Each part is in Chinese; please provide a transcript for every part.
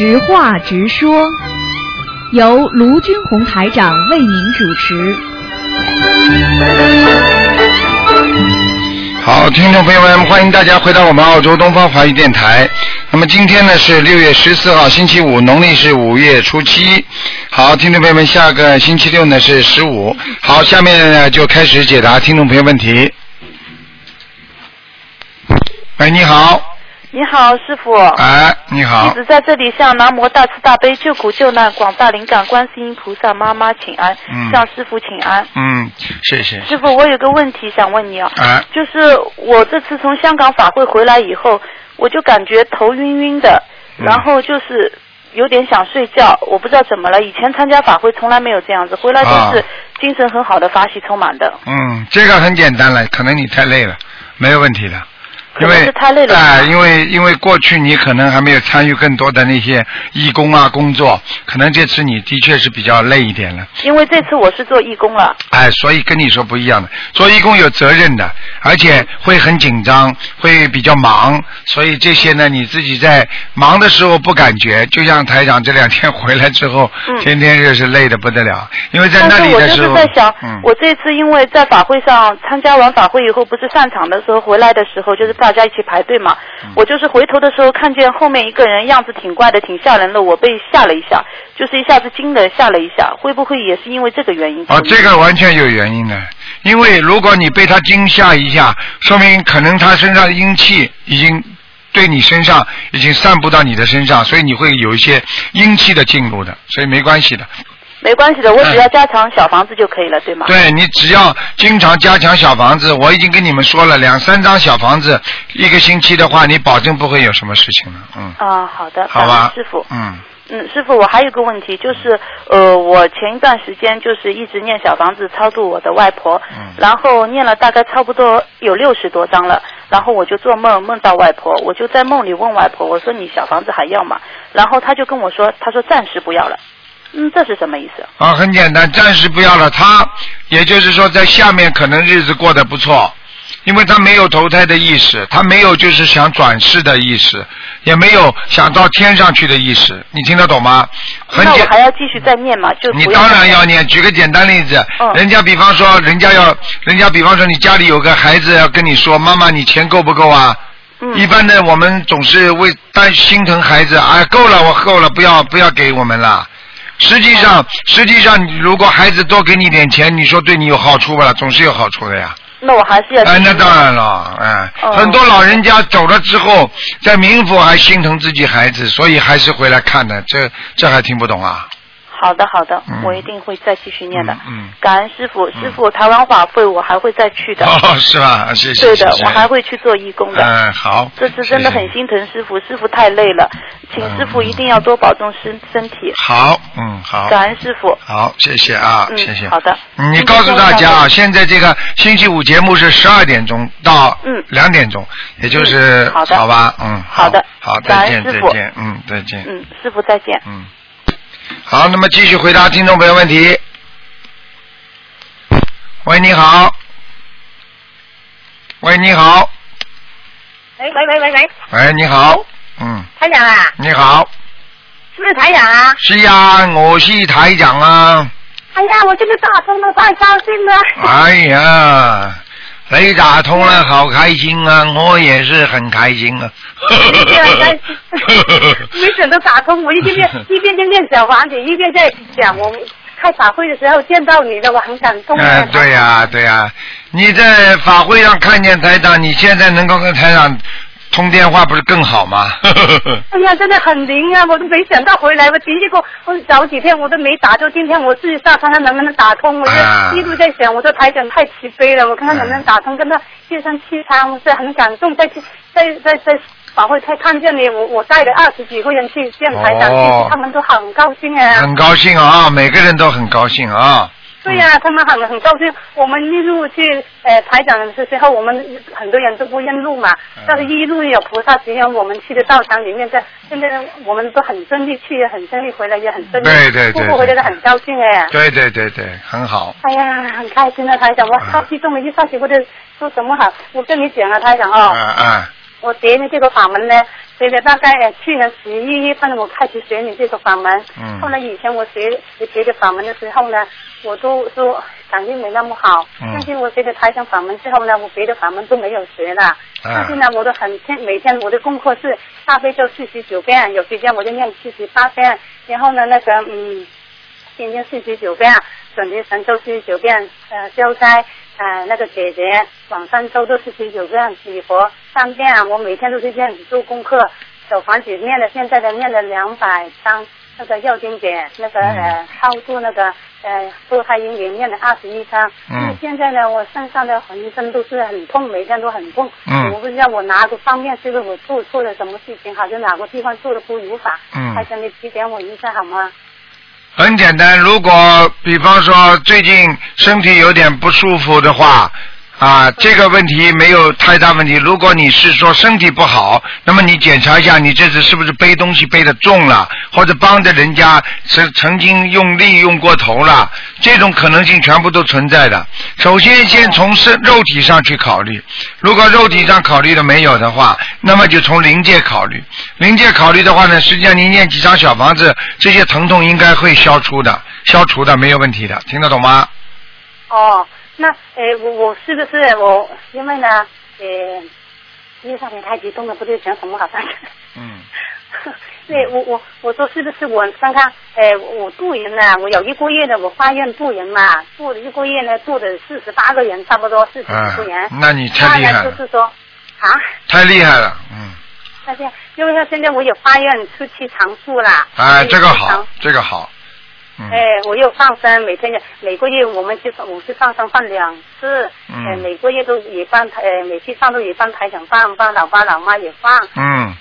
实话直说，由卢军红台长为您主持。好，听众朋友们，欢迎大家回到我们澳洲东方华语电台。那么今天呢是六月十四号，星期五，农历是五月初七。好，听众朋友们，下个星期六呢是十五。好，下面呢就开始解答听众朋友问题。喂，你好。你好，师傅。哎，你好一直在这里向南无大慈大悲救苦救难广大灵感观世音菩萨妈妈请安，嗯向师傅请安。嗯，谢谢。师傅，我有个问题想问你啊，哎，就是我这次从香港法会回来以后，我就感觉头晕晕的，嗯然后就是有点想睡觉，我不知道怎么了。以前参加法会从来没有这样子，回来都是啊精神很好的，法喜充满的。嗯，这个很简单了，可能你太累了，没有问题的。因为是太累了因为因为过去你可能还没有参与更多的那些义工啊工作，可能这次你的确是比较累一点了。因为这次我是做义工了，哎，所以跟你说不一样的，做义工有责任的，而且会很紧张，会比较忙，所以这些呢，你自己在忙的时候不感觉，就像台长这两天 回来之后，嗯天天就是累的不得了，因为在那里的时候，是在想，嗯，我这次因为在法会上参加完法会以后，不是散场的时候回来的时候，就是大家一起排队嘛。嗯我就是回头的时候看见后面一个人样子挺怪的，挺吓人的，我被吓了一下，就是一下子惊的吓了一下。会不会也是因为这个原因？哦，这个完全有原因的，因为如果你被他惊吓一下，说明可能他身上的阴气已经对你身上已经散布到你的身上，所以你会有一些阴气的进入的，所以没关系的。没关系的，我只要加强小房子就可以了，对吗？对你只要经常加强小房子，我已经跟你们说了，两三张小房子一个星期的话，你保证不会有什么事情了，嗯，啊，好的，好吧，师傅。嗯，嗯，师傅，我还有个问题，就是呃，我前一段时间就是一直念小房子超度我的外婆，嗯然后念了大概差不多有六十多张了，然后我就做梦梦到外婆，我就在梦里问外婆，我说你小房子还要吗？然后他就跟我说，他说暂时不要了。嗯，这是什么意思？啊，很简单，暂时不要了。他也就是说，在下面可能日子过得不错，因为他没有投胎的意识，他没有就是想转世的意识，也没有想到天上去的意识。你听得懂吗？很简那我还要继续再念吗？就不你当然要念。举个简单例子，嗯人家比方说，人家要，人家比方说，你家里有个孩子要跟你说，妈妈，你钱够不够啊？嗯一般的，我们总是为担心疼孩子，哎，够了，我够了，不要不要给我们了。实际上，实际上，如果孩子多给你点钱，你说对你有好处不啦？总是有好处的呀。那我还是要哎，那当然了，哎，哦很多老人家走了之后，在冥府还心疼自己孩子，所以还是回来看的。这这还听不懂啊？好的，好的，嗯我一定会再继续念的。嗯嗯感恩师傅，师傅，台湾法会我还会再去的。哦，是吧？谢谢。对的，谢谢我还会去做义工的。嗯，好。这次真的很心疼师傅，师傅太累了，请师傅一定要多保重身身体。好，嗯，好。感恩师傅。好，谢谢啊，嗯谢谢。好的嗯你告诉大家啊，现在这个星期五节目是十二点钟到嗯两点钟，也就是嗯好的吧，嗯，好的好，感再见，再见，嗯，再见，嗯，师傅再见。嗯。好，那么继续回答听众朋友问题。喂，你好。喂，你好。喂喂喂喂喂，喂，你好。嗯，台长啊，你好。是不是台长啊？是呀，我是台长啊。哎呀，我这个大通了，太高兴了。哎呀，你打通了，好开心啊！我也是很开心啊。这样开心，没想到打通，我一边练 一边在练小房子，一边在想我们开法会的时候见到你的，我很感动。哎，对呀、对呀、你在法会上看见台长，你现在能够跟台长通电话，不是更好吗？哎呀，真的很灵啊！我都没想到回来，我第一个我早几天我都没打，就今天我自己上看看能不能打通。我啊就一路在想，我说台长太慈悲了，我看看能不能打通，跟他接上气餐，我是很感动。在在在在法会才看见你，我我带了二十几个人去见台长，哦他们都很高兴啊。很高兴啊，每个人都很高兴啊。对呀、他们很很高兴。我们一路去呃台长的时候，我们很多人都不认路嘛，嗯但是一路有菩萨指引我们去的道场里面，在现在我们都很顺利去，很顺利回来，也很顺利。对对对姑姑回来的很高兴哎。对对对对，很好。哎呀，很开心啊，台长，我嗯好激动了，一下子我就说什么好。我跟你讲啊，台长啊嗯嗯我学你这个法门呢，学的大概呃去年十一月份我开始学你这个法门。嗯后来以前我学学的法门的时候呢，我都说感觉没那么好。嗯但是我学的台上法门之后呢，我别的法门都没有学了。嗯但是呢，我都很天每天我的功课是大悲咒四十九遍，有时间我就念四十八遍，然后呢那个嗯，心经四十九遍，准提神咒四十九遍，呃消灾呃那个姐姐往生咒都四十九遍，礼佛三遍，我每天都是这样子做功课。小房子念了，现在的念了两百张那个药经者，那个嗯呃超度那个呃堕胎婴灵念了二十一张。嗯现在呢，我身上的浑身都是很痛，每天都很痛。嗯我不知道我哪个方面是不是我做错了什么事情，好像哪个地方做的不如法。嗯还请你指点我一下好吗？很简单，如果比方说最近身体有点不舒服的话，啊，这个问题没有太大问题。如果你是说身体不好，那么你检查一下，你这次是不是背东西背的重了，或者帮着人家曾曾经用力用过头了，这种可能性全部都存在的。首先，先从身肉体上去考虑，如果肉体上考虑的没有的话，那么就从灵界考虑。灵界考虑的话呢，实际上你念几张小房子，这些疼痛应该会消除的，消除的没有问题的，听得懂吗？哦，那呃，我我是不是我因为呢，呃，因为上面太激动了，不知道讲什么好像。嗯。对，我我我说是不是我看看，呃，我渡人呢，我有一个月呢我发愿渡人嘛，渡了一个月呢，渡的四十八个人，差不多四十几个人。嗯那你太厉害了就是说，啊，太厉害了，嗯，那这样，因为他现在我有发愿出去常住啦。哎，这个好，这个好，嗯，哎，我又放生，每天每个月我们去我去放生放两次，嗯呃，每个月都也放台，呃，每次上都也放台长放，放老爸老妈也放。嗯，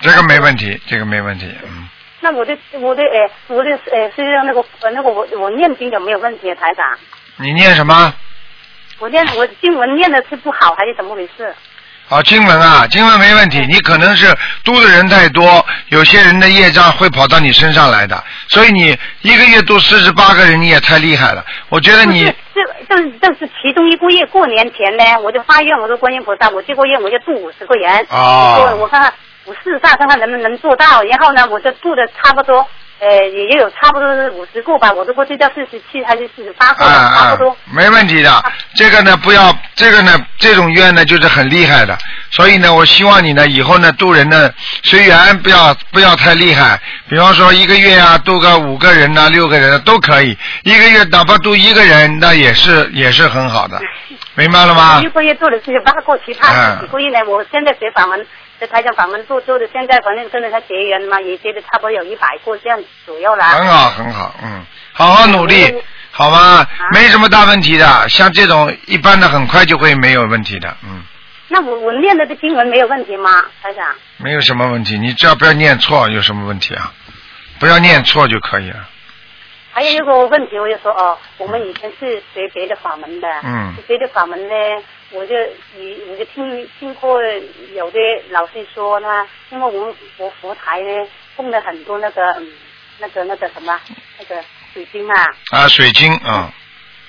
这个没问题，这个没问题，嗯，那我的我的哎我的呃是那个呃那个我我念经有没有问题啊，台长？你念什么？我念我经文念的是不好还是怎么回事？啊，经文啊，经文没问题，你可能是读的人太多，有些人的业障会跑到你身上来的，所以你一个月读四十八个人，你也太厉害了。我觉得你这这这是其中一个月过年前呢，我就发愿，我说观音菩萨，我这个月我就度五十个人。哦我我看看，我试一下看看能不能做到。然后呢，我就度的差不多，呃，也也有差不多是五十个吧，我都不知道四十七还是四十八个，差不多。，没问题的。这个呢，不要这个呢，这种愿呢就是很厉害的。所以呢，我希望你呢以后呢渡人呢，随缘不要不要太厉害。比方说一个月啊渡个五个人呐、六个人、啊、都可以。一个月哪怕渡一个人，那也是也是很好的，明白了吗一？个月做了四十八个，其他嗯几个月呢，我现在学法门，在台上法门做做的，现在反正跟着他结缘嘛，也觉得差不多有一百个这样左右了。很好，很好，嗯，好好努力嗯，好吗？没什么大问题的，像这种一般的很快就会没有问题的，嗯，那我我念的这经文没有问题吗，台长？没有什么问题，你只要不要念错，有什么问题啊？不要念错就可以了。还有一个问题，我就说哦，我们以前是学别的法门的，嗯学的法门呢，我就以我就听听过有的老师说呢，因为我们佛佛台呢供了很多那个嗯那个那个什么那个水晶啊，啊，水晶，嗯，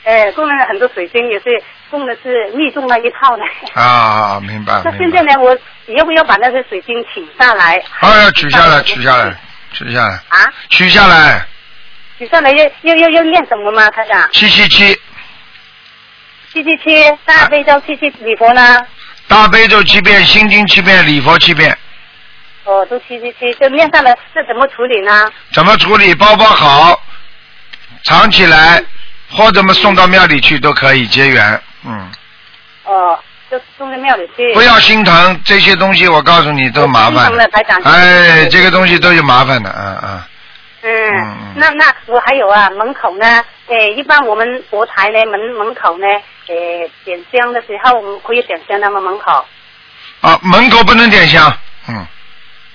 呃，供了很多水晶，也是供的是密宗那一套的。啊，明白，那。现在呢，我要不要把那些水晶请下来？啊，要取下来，取下来，取下来，啊，取下来，取下来要要要要念什么吗？台长？七七七，七七七大悲咒七七礼佛呢？大悲咒七遍，心经七遍，礼佛七遍，哦，都七七七，就面上的，这怎么处理呢？怎么处理？包包好，藏起来，或者么送到庙里去都可以结缘，嗯。哦，就送到庙里去。不要心疼，这些东西我告诉你都麻烦。哎，这个东西都有麻烦的，嗯嗯。嗯嗯，那那我还有啊，门口呢，哎，一般我们佛台呢门门口呢，呃，点香的时候我们可以点香他们？门口，啊，门口不能点香，嗯。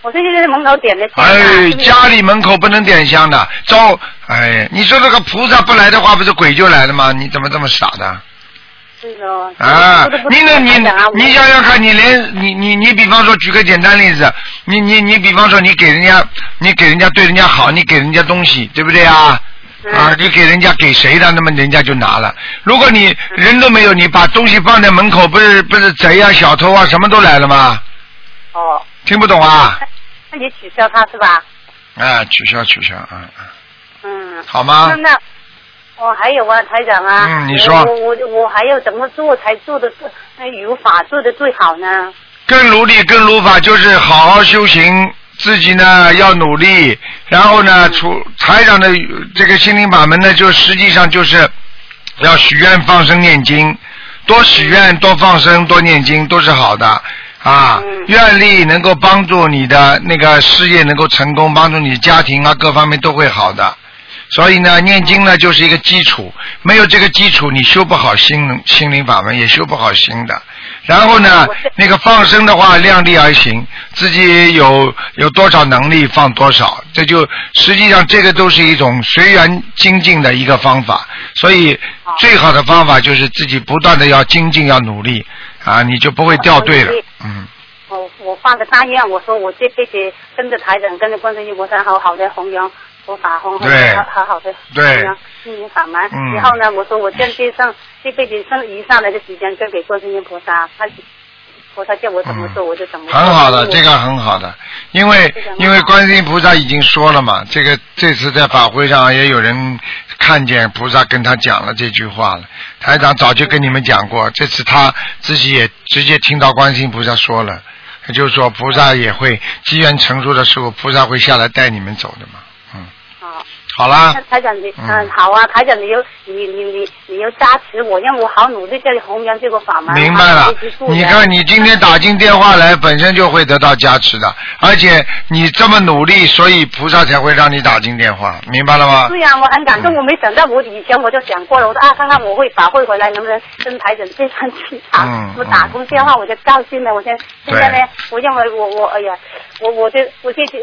我这就在门口点的香啊。哎家里门口不能点香的，招，哎，你说这个菩萨不来的话，不是鬼就来了吗？你怎么这么傻的？是的。啊你那？你你想想看，你连你你你，比方说举个简单例子，你你你，比方说你给人家，你给人家对人家好，你给人家东西，对不对啊？啊，你给人家给谁的，那么人家就拿了。如果你人都没有，你把东西放在门口，不是不是贼啊、小偷啊，什么都来了吗？哦，听不懂啊？那你取消他是吧？啊，取消取消，嗯嗯，嗯。好吗那？那我还有啊，台长啊。嗯你说我我我还要怎么做才做的那如法做的最好呢？更努力，更如法，就是好好修行，自己呢要努力，然后呢，除财长的这个心灵法门呢，就实际上就是要许愿、放生、念经，多许愿、多放生、多念经都是好的啊。嗯愿力能够帮助你的那个事业能够成功，帮助你家庭啊各方面都会好的。所以呢，念经呢就是一个基础，没有这个基础，你修不好心心灵法门，也修不好心的。然后呢，那个放生的话，量力而行，自己有有多少能力放多少，这就实际上这个都是一种随缘精进的一个方法。所以最好的方法就是自己不断的要精进，要努力啊，你就不会掉队了。嗯，我我发个大愿，我说我这辈子跟着台长，跟着观世音菩萨，好好的弘扬佛法，弘对扬好好的对门。嗯然后呢，我说我这辈上这辈子剩余下来的时间交给观世音菩萨，他菩萨叫我怎么做、我就怎么做。很好的，这个很好的，因为因为观世音菩萨已经说了嘛，这个这次在法会上也有人看见菩萨跟他讲了这句话了。台长早就跟你们讲过，这次他自己也直接听到观世音菩萨说了，也就是说菩萨也会机缘成熟的时候，菩萨会下来带你们走的嘛。嗯，好。啦，台长你嗯嗯好啊，台长你又你你你你又加持我，让我好努力在弘扬这个法门。明白了你看你今天打进电话来，本身就会得到加持的，而且你这么努力，所以菩萨才会让你打进电话，明白了吗？对呀、我很感动，我没想到，我以前我就想过了，我说啊，看看我会法会回来能不能跟台长这番去嗯。我打通电话我就高兴了，我现现在呢，我认为我我哎呀，我我就我这这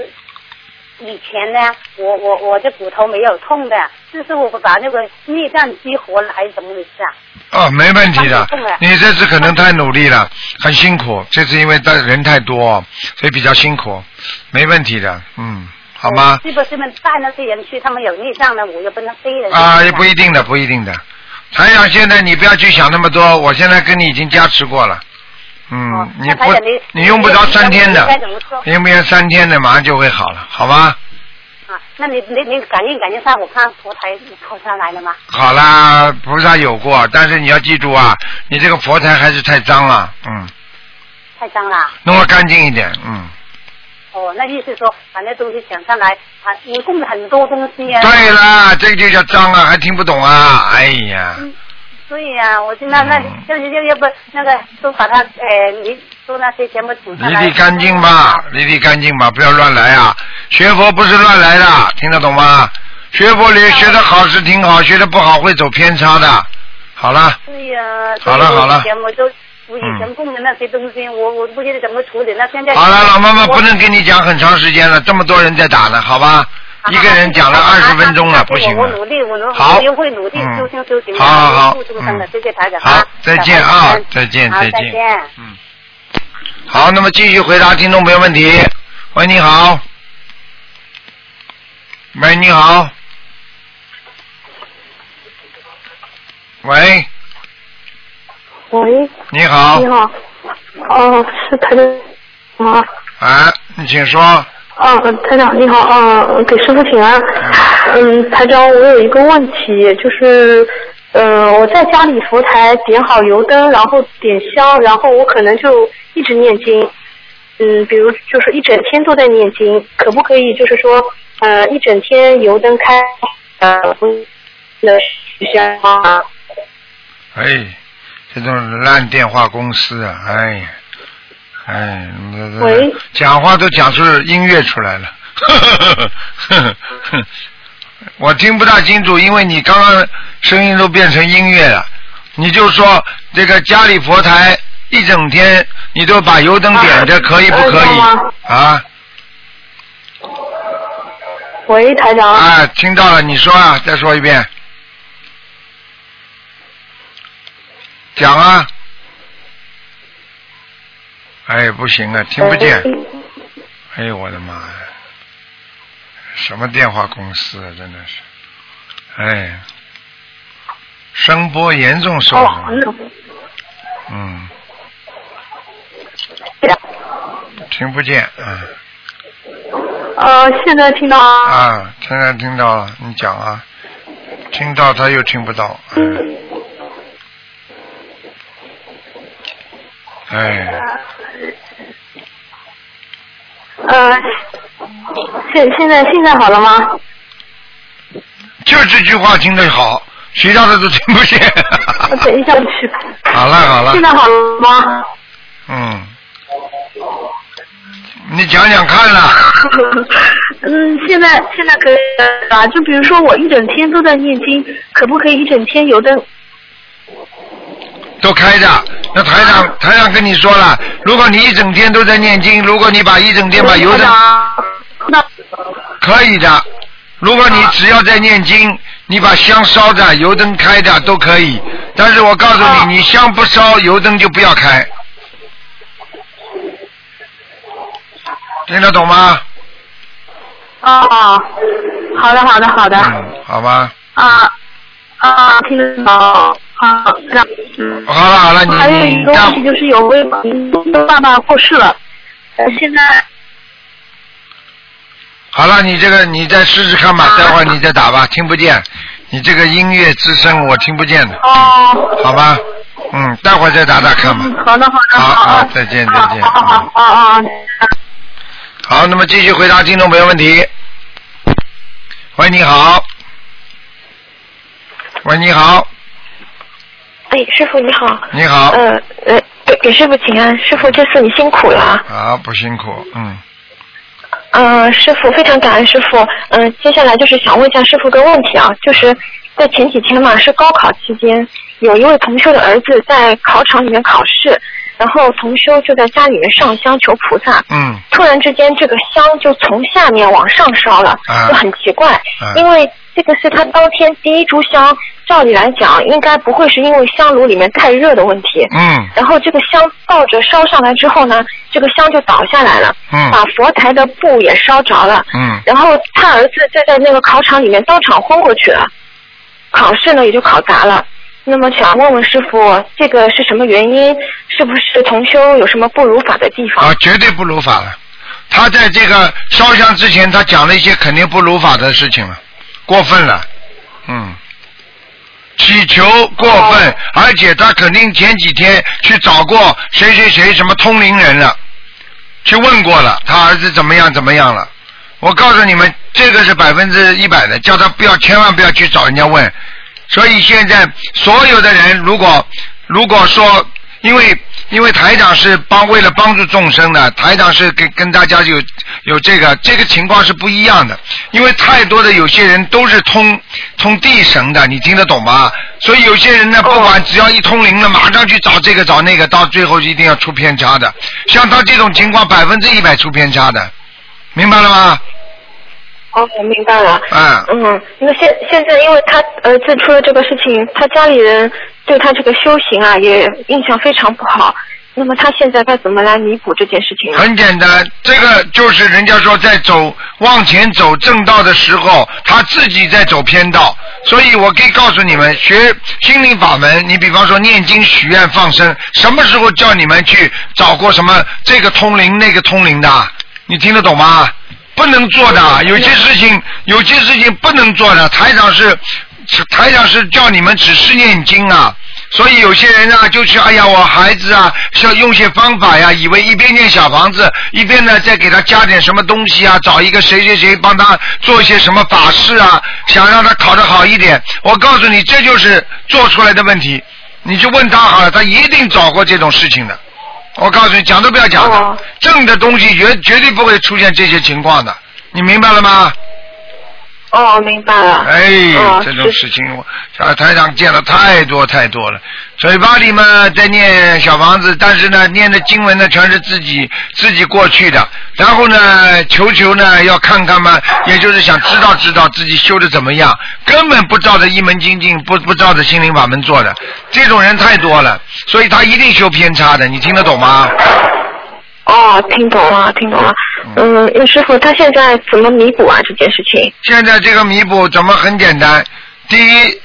以前呢，我我我这骨头没有痛的，就是我把那个内脏激活了还是怎么回事啊？哦，没问题的。你这次可能太努力了，很辛苦。这次因为大人太多，所以比较辛苦，没问题的。嗯，好吗？是不是们带那些人去，他们有内脏呢，我又不能飞人。啊，也不一定的，不一定的。台长，现在你不要去想那么多，我现在跟你已经加持过了。嗯哦，你不你，你用不着三天的用不着三天的，马上就会好了，好吧？啊，那你你你感应感应上，我看佛台佛下来了吗？好啦，菩萨有过，但是你要记住啊，你这个佛台还是太脏了，嗯，太脏了。弄得干净一点，嗯。哦，那意思说把那东西想上来，啊，你供了很多东西啊。对啦，这个就叫脏啊，还听不懂啊？哎呀，对呀、我就那那嗯要要要不那个都把它呃，你都那些全部请上理来。理干净吧，理理干净吧，不要乱来啊！学佛不是乱来的，听得懂吗？学佛里学的好是挺好，学的不好会走偏差的。好了，对呀、好了好了以前我都我以前供的那些东西，我我不知道怎么处理。那现在好了，老妈妈不能跟你讲很长时间了，这么多人在打呢，好吧？一个人讲了二十分钟了，不行我我努。力，我努好我又会努力嗯修行修行，好好好谢谢台长好啊，再见啊再见再见。嗯，好，那么继续回答听众朋友问题。喂，你好。喂，你好。喂，喂，你好你。好，哦，是台长啊，啊，你请说。啊，台长你好，啊，给师傅请安。嗯，台长，我有一个问题，就是，呃，我在家里佛台点好油灯，然后点香，然后我可能就一直念经，嗯，比如就是一整天都在念经，可不可以就是说，呃，一整天油灯开，呃，不能香啊？哎，这种烂电话公司啊，哎呀，哎，那那喂讲话都讲出音乐出来了，我听不大清楚，因为你刚刚声音都变成音乐了。你就说这个家里佛台一整天你都把油灯点着，啊可以不可以啊？喂，台长。啊，听到了，你说啊，再说一遍。讲啊。哎，不行啊，听不见。哎呦，我的妈呀！什么电话公司啊，真的是。哎，声波严重受哦，损，那嗯，听不见，嗯。呃，现在听到啊，啊，现在听到了，你讲啊，听到他又听不到，嗯，哎，呃，现现在现在好了吗？就这句话听得好，其他的都听不见。我等一下去。好了好了现，在好了吗？嗯，你讲讲看啦，嗯，现在现在可以啊，就比如说我一整天都在念经，可不可以一整天油灯？都开着。那台长台长跟你说了，如果你一整天都在念经，如果你把一整天把油灯那可以的。如果你只要在念经，你把香烧着，油灯开着都可以。但是我告诉哦你，你香不烧，油灯就不要开。听得懂吗？哦，好的好的好的嗯，好吧。啊啊，听得懂啊，那。好了好了，还有一个问题就是有位爸爸过世了，呃，现在好了，你这个你再试试看吧，待会儿你再打吧，听不见。你这个音乐之声我听不见的，哦。好吧？嗯，待会儿再打打看吧。好的好的好好再见再见好好好好好。好，那么继续回答听众朋友问题。喂，你好。喂，你好，哎，师傅你好。你好。呃呃，给给师傅请安，师傅这次你辛苦了啊。啊，不辛苦，嗯，呃，师傅非常感恩师傅。嗯、接下来就是想问一下师傅个问题啊，就是在前几天嘛，是高考期间，有一位同修的儿子在考场里面考试，然后同修就在家里面上香求菩萨，嗯，突然之间这个香就从下面往上烧了，啊就很奇怪，啊因为这个是他当天第一炷香，照理来讲应该不会是因为香炉里面太热的问题，嗯，然后这个香倒着烧上来之后呢，这个香就倒下来了，嗯把佛台的布也烧着了，嗯，然后他儿子就在那个考场里面当场昏过去了，考试呢也就考砸了。那么想问问师傅，这个是什么原因？是不是同修有什么不如法的地方？啊，绝对不如法了。他在这个烧香之前，他讲了一些肯定不如法的事情了，过分了，嗯，祈求过分，而且他肯定前几天去找过谁谁谁什么通灵人了，去问过了，他儿子怎么样怎么样了。我告诉你们，这个是百分之一百的，叫他不要千万不要去找人家问。所以现在所有的人，如果如果说，因为因为台长是帮为了帮助众生的，台长是跟跟大家有有这个这个情况是不一样的，因为太多的有些人都是通通地神的，你听得懂吗？所以有些人呢，不管只要一通灵了，马上去找这个找那个，到最后一定要出偏差的。像他这种情况，百分之一百出偏差的，明白了吗？哦，我明白了。嗯嗯，那现现在因为他儿子出了这个事情，他家里人对他这个修行啊也印象非常不好。那么他现在该怎么来弥补这件事情呢？很简单，这个就是人家说在走往前走正道的时候，他自己在走偏道。所以我可以告诉你们，学心灵法门，你比方说念经、许愿、放生，什么时候叫你们去找过什么这个通灵、那个通灵的？你听得懂吗？不能做的，有些事情，有些事情不能做的。台长是，台长是叫你们只是念经啊。所以有些人啊，就去哎呀，我孩子啊，是要用些方法呀，以为一边念小房子，一边呢再给他加点什么东西啊，找一个谁谁谁帮他做一些什么法事啊，想让他考得好一点。我告诉你，这就是做出来的问题。你去问他好了，他一定找过这种事情的。我告诉你，讲都不要讲的，哦正的东西绝绝对不会出现这些情况的，你明白了吗？哦，明白了。哎，哦这种事情我小台上见了太多太多了。嘴巴里嘛在念小房子，但是呢念的经文呢全是自己自己过去的，然后呢求求呢要看看嘛，也就是想知道知道自己修的怎么样，根本不照着一门精进，不不照着心灵法门做的，这种人太多了，所以他一定修偏差的，你听得懂吗？哦，听懂了，听懂了。嗯，那师傅他现在怎么弥补啊这件事情？现在这个弥补怎么很简单？第一，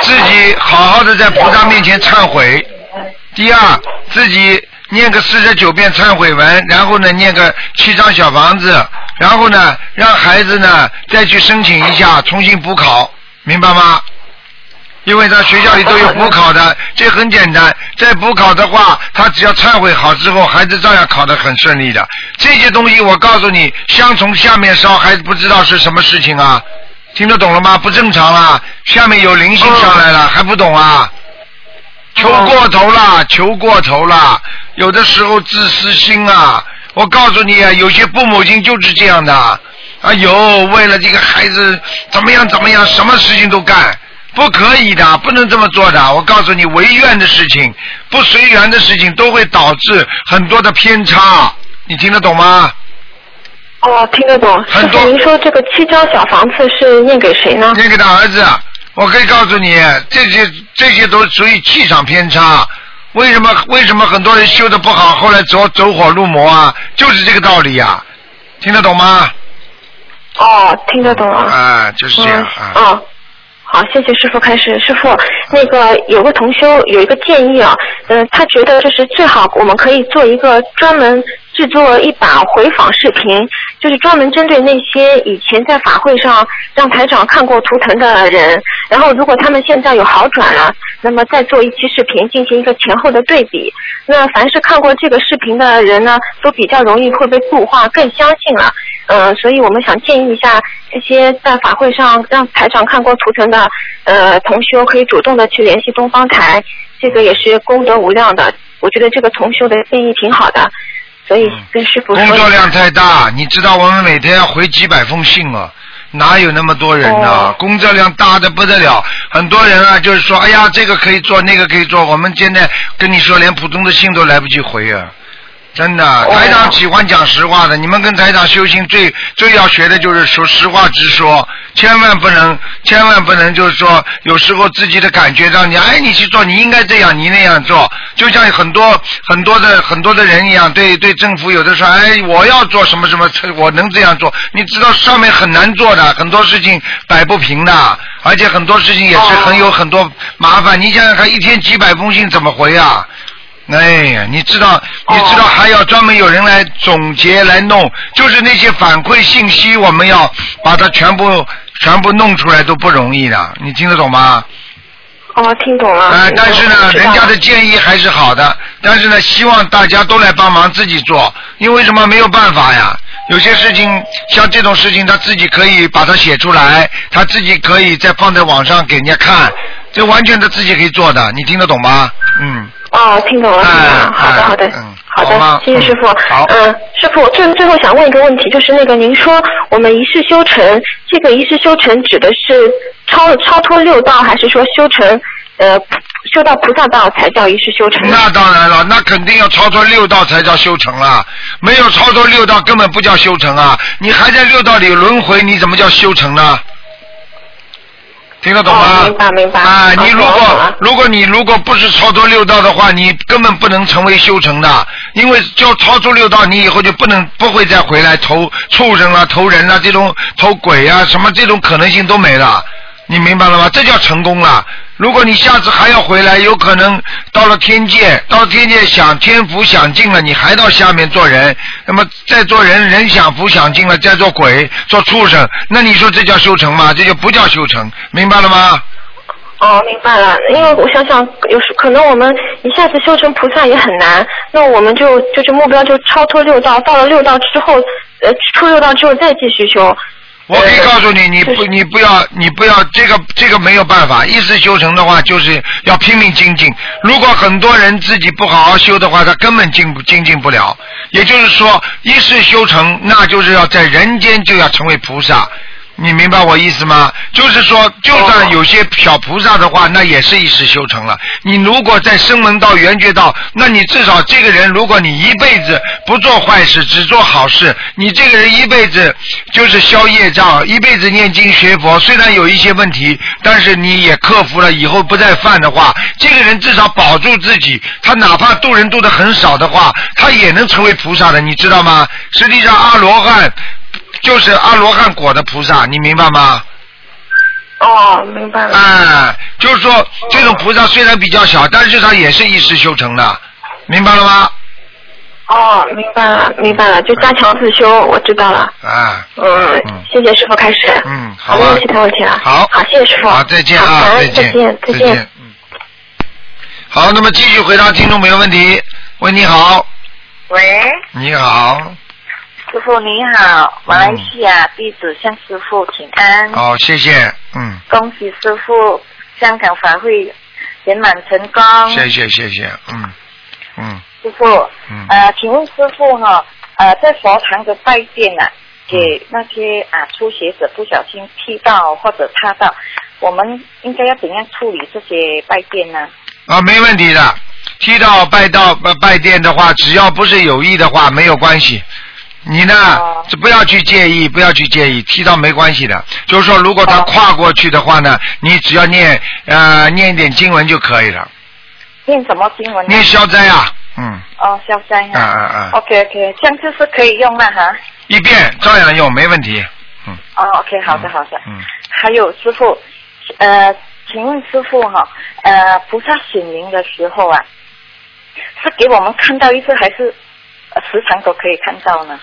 自己好好的在菩萨面前忏悔；第二，自己念个四十九遍忏悔文，然后呢念个七张小房子，然后呢让孩子呢再去申请一下重新补考，明白吗？因为他学校里都有补考的，这很简单。再补考的话，他只要忏悔好之后，孩子照样考得很顺利的。这些东西我告诉你，香从下面烧，还不知道是什么事情啊？听得懂了吗？不正常啊！下面有灵性上来了，还不懂啊？求过头了，求过头了。有的时候自私心啊，我告诉你啊，有些父母亲就是这样的。哎呦，为了这个孩子怎么样怎么样，什么事情都干。不可以的，不能这么做的。我告诉你，违愿的事情、不随缘的事情，都会导致很多的偏差。你听得懂吗？哦，听得懂。很多师傅，您说这个七张小房子是念给谁呢？念给他儿子。我可以告诉你，这些这些都属于气场偏差。为什么为什么很多人修的不好，后来走走火入魔啊？就是这个道理呀、听得懂吗？哦，听得懂了。啊，就是这样啊。哦，好，谢谢师傅开始。师傅，那个有个同修有一个建议啊，嗯、他觉得就是最好我们可以做一个专门制作一把回访视频，就是专门针对那些以前在法会上让台长看过图腾的人，然后如果他们现在有好转了，那么再做一期视频进行一个前后的对比。那凡是看过这个视频的人呢，都比较容易会被固化，更相信了。呃，所以我们想建议一下这些在法会上让台长看过图腾的呃同修，可以主动的去联系东方台，这个也是功德无量的。我觉得这个同修的建议挺好的，所以跟师傅说。工作量太大，你知道我们每天要回几百封信啊，哪有那么多人呢、哦工作量大的不得了，很多人啊，就是说，哎呀，这个可以做，那个可以做，我们现在跟你说，连普通的信都来不及回啊。真的，台长喜欢讲实话的。你们跟台长修行最最要学的就是说实话直说，千万不能，千万不能就是说，有时候自己的感觉让你，哎，你去做，你应该这样，你那样做，就像很多很多的很多的人一样，对对政府有的说，哎，我要做什么什么，我能这样做，你知道上面很难做的，很多事情摆不平的，而且很多事情也是很有很多麻烦。你想想看，一天几百封信怎么回啊？哎呀，你知道，你知道还要专门有人来总结来弄，就是那些反馈信息，我们要把它全部全部弄出来都不容易的，你听得懂吗？哦，听懂了。啊、但是呢，人家的建议还是好的，但是呢，希望大家都来帮忙自己做，因为什么没有办法呀？有些事情像这种事情，他自己可以把它写出来，他自己可以再放在网上给人家看，这完全他自己可以做的，你听得懂吗？嗯。哦，听懂了，听懂了。哎好的，好的，嗯好的，谢谢师傅。好嗯，师傅，最最后想问一个问题，就是那个您说我们一世修成，这个一世修成指的是超超脱六道，还是说修成呃修到菩萨道才叫一世修成？那当然了，那肯定要超脱六道才叫修成了。没有超脱六道，根本不叫修成啊！你还在六道里轮回，你怎么叫修成呢？听得懂吗？哦明白明白啊，你如果如果你如果不是超出六道的话，你根本不能成为修成的，因为就超出六道，你以后就不能不会再回来投畜生了、投人了，这种投鬼啊什么这种可能性都没了。你明白了吗？这叫成功了。如果你下次还要回来，有可能到了天界，到天界享天福享尽了，你还到下面做人，那么再做人，人享福享尽了，再做鬼，做畜生，那你说这叫修成吗？这就不叫修成，明白了吗？哦，明白了。因为我想想，有时可能我们一下子修成菩萨也很难，那我们就就是目标就超脱六道，到了六道之后，呃，出六道之后再继续修。我可以呃告诉你，你不，你不要，你不要这个这个没有办法。一世修成的话，就是要拼命精进。如果很多人自己不好好修的话，他根本精不精进不了。也就是说，一世修成，那就是要在人间就要成为菩萨。你明白我意思吗？就是说，就算有些小菩萨的话，那也是一时修成了。你如果在声闻道、缘觉道，那你至少这个人，如果你一辈子不做坏事，只做好事，你这个人一辈子就是消业障，一辈子念经学佛，虽然有一些问题，但是你也克服了，以后不再犯的话，这个人至少保住自己。他哪怕度人度的很少的话，他也能成为菩萨的，你知道吗？实际上，阿罗汉。就是阿罗汉果的菩萨，你明白吗？哦，明白了。哎，就是说这种菩萨虽然比较小，但是他也是一世修成的，明白了吗？哦，明白了，明白了，就加强自修，我知道了。啊，嗯，谢谢师傅开始。嗯，好吧没有其他问题了。好好，谢谢师傅。好，再见啊，再见，再见。嗯。好，那么继续回答听众朋友问题。喂，你好，喂，你好，师傅你好，马来西亚弟子向师傅请安，好，谢谢，嗯，恭喜师傅香港法会圆满成功。谢谢谢谢，嗯嗯师傅，嗯，呃，请问师傅哈，呃，在佛堂的拜殿啊，给那些啊初学者不小心踢到或者踏到，我们应该要怎样处理这些拜殿呢？啊，没问题的。踢到拜到拜拜殿的话，只要不是有意的话，没有关系。你呢，哦就不要去介意，不要去介意，踢到没关系的。就是说，如果他跨过去的话呢，你只要念呃念一点经文就可以了，念什么经文？念消灾啊，嗯，哦，消灾啊啊。啊啊，OK OK，这样就是可以用了哈。一遍照样用，没问题。嗯哦，OK，好的好的。嗯，还有师傅，呃，请问师傅哈，呃，菩萨显灵的时候啊，是给我们看到一次，还是呃时常都可以看到呢？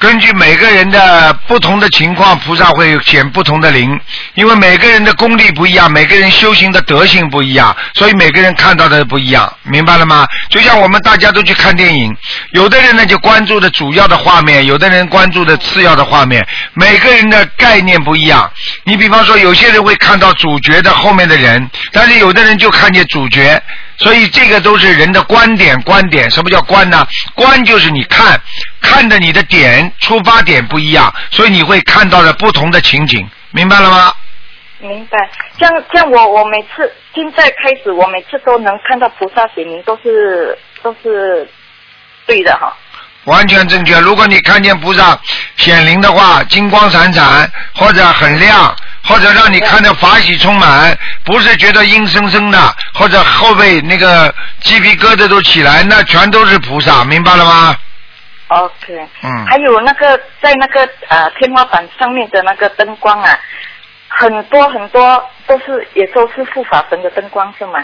根据每个人的不同的情况，菩萨会显不同的灵，因为每个人的功力不一样，每个人修行的德性不一样，所以每个人看到的不一样，明白了吗？就像我们大家都去看电影，有的人呢就关注的主要的画面，有的人关注的次要的画面，每个人的概念不一样。你比方说，有些人会看到主角的后面的人，但是有的人就看见主角。所以这个都是人的观点，观点什么叫观呢？观就是你看，看的你的点出发点不一样，所以你会看到的不同的情景，明白了吗？明白。像像我我每次现在开始，我每次都能看到菩萨显灵，都是都是对的哈。完全正确。如果你看见菩萨显灵的话，金光闪闪，或者很亮，或者让你看到法喜充满，不是觉得阴森森的，或者后背那个鸡皮疙瘩都起来，那全都是菩萨，明白了吗？OK。嗯还有那个在那个呃天花板上面的那个灯光啊，很多很多都是也都是护法神的灯光是吗？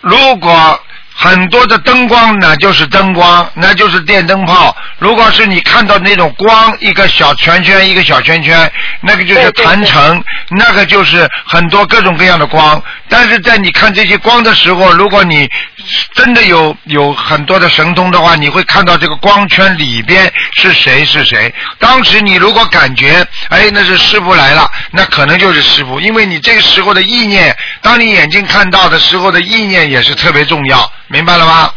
如果很多的灯光，那就是灯光，那就是电灯泡。如果是你看到那种光，一个小圈圈，一个小圈圈，那个就是坛城，那个就是很多各种各样的光。但是在你看这些光的时候，如果你真的有有很多的神通的话，你会看到这个光圈里边是谁是谁。当时你如果感觉，哎，那是师傅来了，那可能就是师傅，因为你这个时候的意念，当你眼睛看到的时候的意念也是特别重要，明白了吗？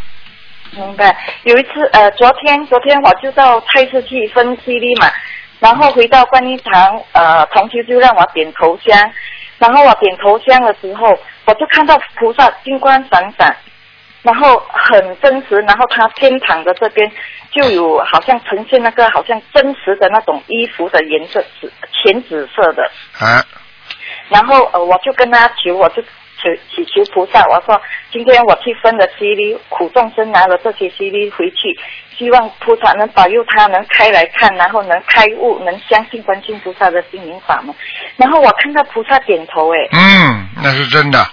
明白。有一次呃，昨天昨天我就到菜市去分 CD 嘛，然后回到观音堂，呃，同修就让我点头香，然后我点头香的时候，我就看到菩萨金光闪闪，然后很真实，然后他天堂的这边就有好像呈现那个好像真实的那种衣服的颜色紫浅紫色的，啊，然后呃，我就跟他求，我就求祈求菩萨，我说今天我去分了 CD，苦众生拿了这些 CD 回去，希望菩萨能保佑他能开来看，然后能开悟，能相信观世音菩萨的心灵法门。然后我看到菩萨点头，哎，嗯，那是真的，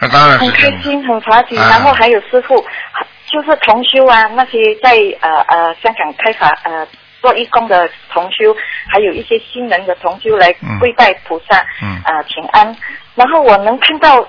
那 当然很开。心，很法喜。啊然后还有师傅，就是同修啊，那些在呃呃香港开法呃做义工的同修，还有一些新人的同修来嗯跪拜菩萨，嗯啊、请安。然后我能看到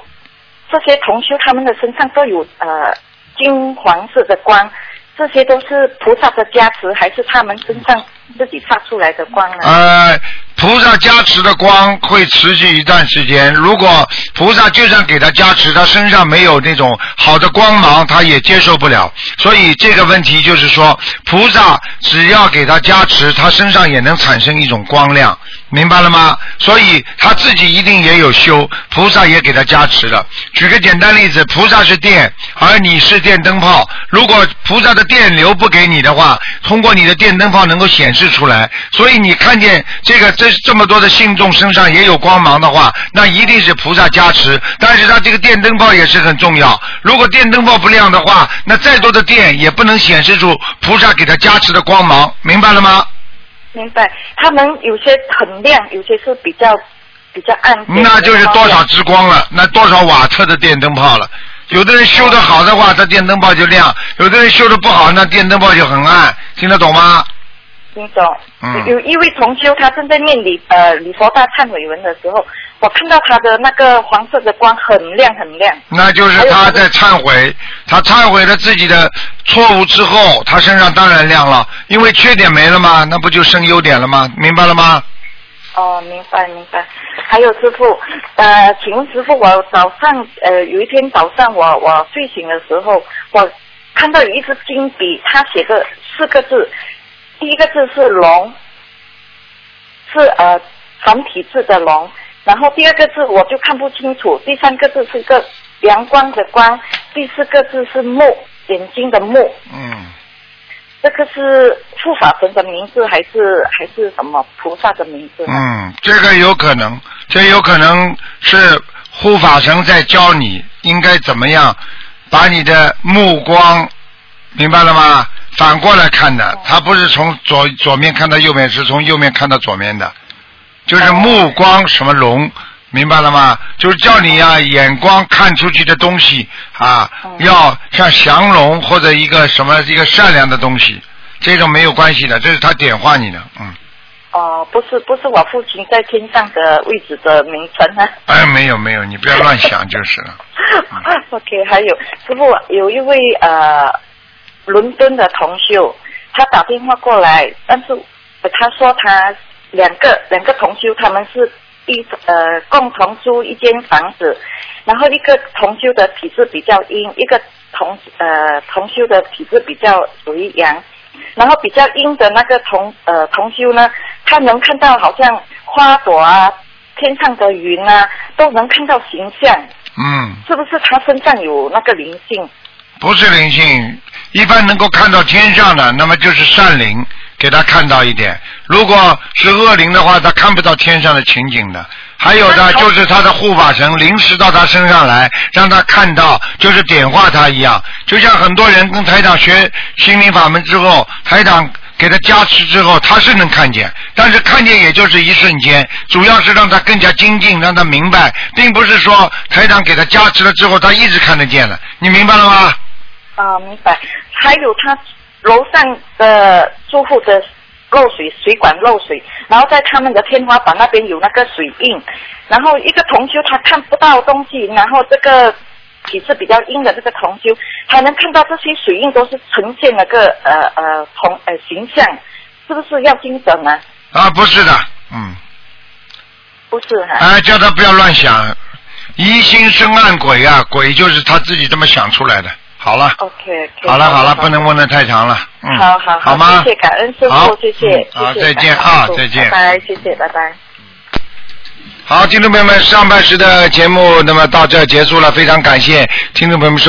这些同修他们的身上都有呃金黄色的光，这些都是菩萨的加持，还是他们身上自己发出来的光呢？呃，菩萨加持的光会持续一段时间。如果菩萨就算给他加持，他身上没有那种好的光芒，他也接受不了。所以这个问题就是说，菩萨只要给他加持，他身上也能产生一种光亮，明白了吗？所以他自己一定也有修，菩萨也给他加持了。举个简单例子，菩萨是电，而你是电灯泡。如果菩萨的电流不给你的话，通过你的电灯泡能够显示出来。所以你看见这个这这么多的信众身上也有光芒的话，那一定是菩萨加持。但是他这个电灯泡也是很重要。如果电灯泡不亮的话，那再多的电也不能显示出菩萨给他加持的光芒，明白了吗？明白，他们有些很亮，有些是比较比较暗。那就是多少之光了，那多少瓦特的电灯泡了。有的人修的好的话，他电灯泡就亮；有的人修的不好，那电灯泡就很暗。听得懂吗？听懂。嗯有一位同修，他正在念礼呃礼佛大忏悔文的时候，我看到他的那个黄色的光很亮很亮。那就是他在忏悔，他忏悔了自己的错误之后，他身上当然亮了，因为缺点没了嘛，那不就剩优点了吗？明白了吗？哦，明白明白。还有师傅，呃，请问师傅，我早上呃有一天早上我我睡醒的时候，我看到有一支金笔，他写个四个字，第一个字是龙，是呃繁体字的龙，然后第二个字我就看不清楚，第三个字是个阳光的光，第四个字是目眼睛的目，嗯，这个是护法神的名字还是还是什么菩萨的名字？嗯，这个有可能，这有可能是护法神在教你应该怎么样把你的目光，明白了吗？反过来看的，他不是从左左面看到右面，是从右面看到左面的，就是目光什么龙，明白了吗？就是叫你呀、眼光看出去的东西啊，要像降龙或者一个什么一个善良的东西，这种没有关系的，这是他点化你的，嗯。哦，不是不是我父亲在天上的位置的名称啊。哎，没有没有，你不要乱想就是了。OK，还有师傅有一位呃伦敦的同修，他打电话过来，但是呃他说他两个两个同修他们是一呃共同租一间房子，然后一个同修的体质比较阴，一个同呃同修的体质比较属于阳。然后比较阴的那个同呃同修呢，他能看到好像花朵啊、天上的云啊，都能看到形象。嗯，是不是他身上有那个灵性？不是灵性，一般能够看到天上的，那么就是善灵，给他看到一点。如果是恶灵的话，他看不到天上的情景的。还有的就是他的护法神临时到他身上来，让他看到，就是点化他一样。就像很多人跟台长学心灵法门之后，台长给他加持之后，他是能看见，但是看见也就是一瞬间，主要是让他更加精进，让他明白，并不是说台长给他加持了之后，他一直看得见了。你明白了吗？啊，明白。还有他楼上的住户的漏水水管漏水，然后在他们的天花板那边有那个水印，然后一个同修他看不到东西，然后这个体质比较阴的这个同修，他能看到这些水印都是呈现了个呃呃同呃形象，是不是要精神啊？啊，不是的，嗯，不是哈。哎，叫他不要乱想，疑心生暗鬼啊，鬼就是他自己这么想出来的。好了，OK，好了好了，不能问的太长了，嗯，好好好吗？谢谢感恩师好傅，谢谢，嗯好，再见啊再见拜。拜，谢谢，拜拜。好，听众朋友们，上半时的节目那么到这儿结束了，非常感谢听众朋友们收。